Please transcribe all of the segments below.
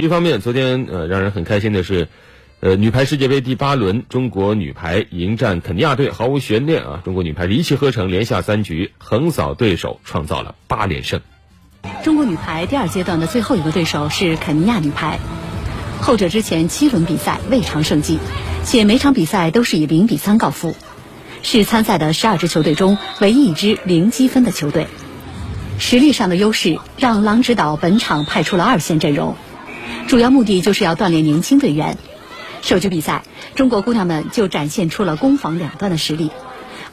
一方面，昨天呃让人很开心的是，呃女排世界杯第八轮，中国女排迎战肯尼亚队，毫无悬念啊！中国女排一气呵成，连下三局，横扫对手，创造了八连胜。中国女排第二阶段的最后一个对手是肯尼亚女排，后者之前七轮比赛未尝胜绩，且每场比赛都是以零比三告负，是参赛的十二支球队中唯一一支零积分的球队。实力上的优势让郎指导本场派出了二线阵容。主要目的就是要锻炼年轻队员。首局比赛，中国姑娘们就展现出了攻防两端的实力。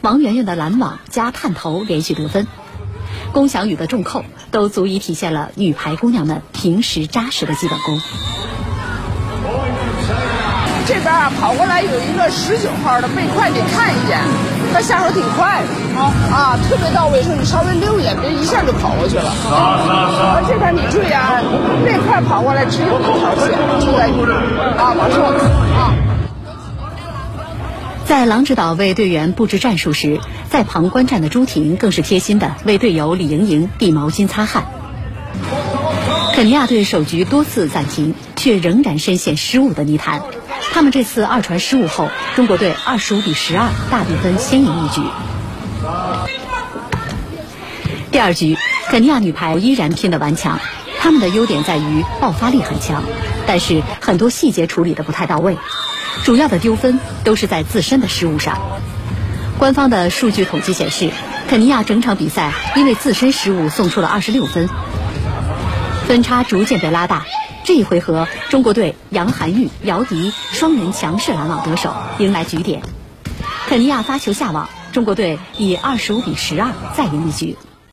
王媛媛的拦网加探头连续得分，龚翔宇的重扣都足以体现了女排姑娘们平时扎实的基本功。跑过来有一个十九号的背快，得看一眼，他下手挺快的啊啊，特别到位。说你稍微溜一眼，别一下就跑过去了。啊，这边你注意啊，背快跑过来只有一条线，就在你啊，往后啊。在郎指导为队员布置战术时，在旁观战的朱婷更是贴心的为队友李莹莹递毛巾擦汗。肯尼亚队首局多次暂停，却仍然深陷失误的泥潭。他们这次二传失误后，中国队二十五比十二大比分先赢一局。第二局，肯尼亚女排依然拼得顽强，他们的优点在于爆发力很强，但是很多细节处理的不太到位，主要的丢分都是在自身的失误上。官方的数据统计显示，肯尼亚整场比赛因为自身失误送出了二十六分，分差逐渐被拉大。这一回合，中国队杨涵玉、姚迪双人强势拦网得手，迎来局点。肯尼亚发球下网，中国队以二十五比十二再赢一局。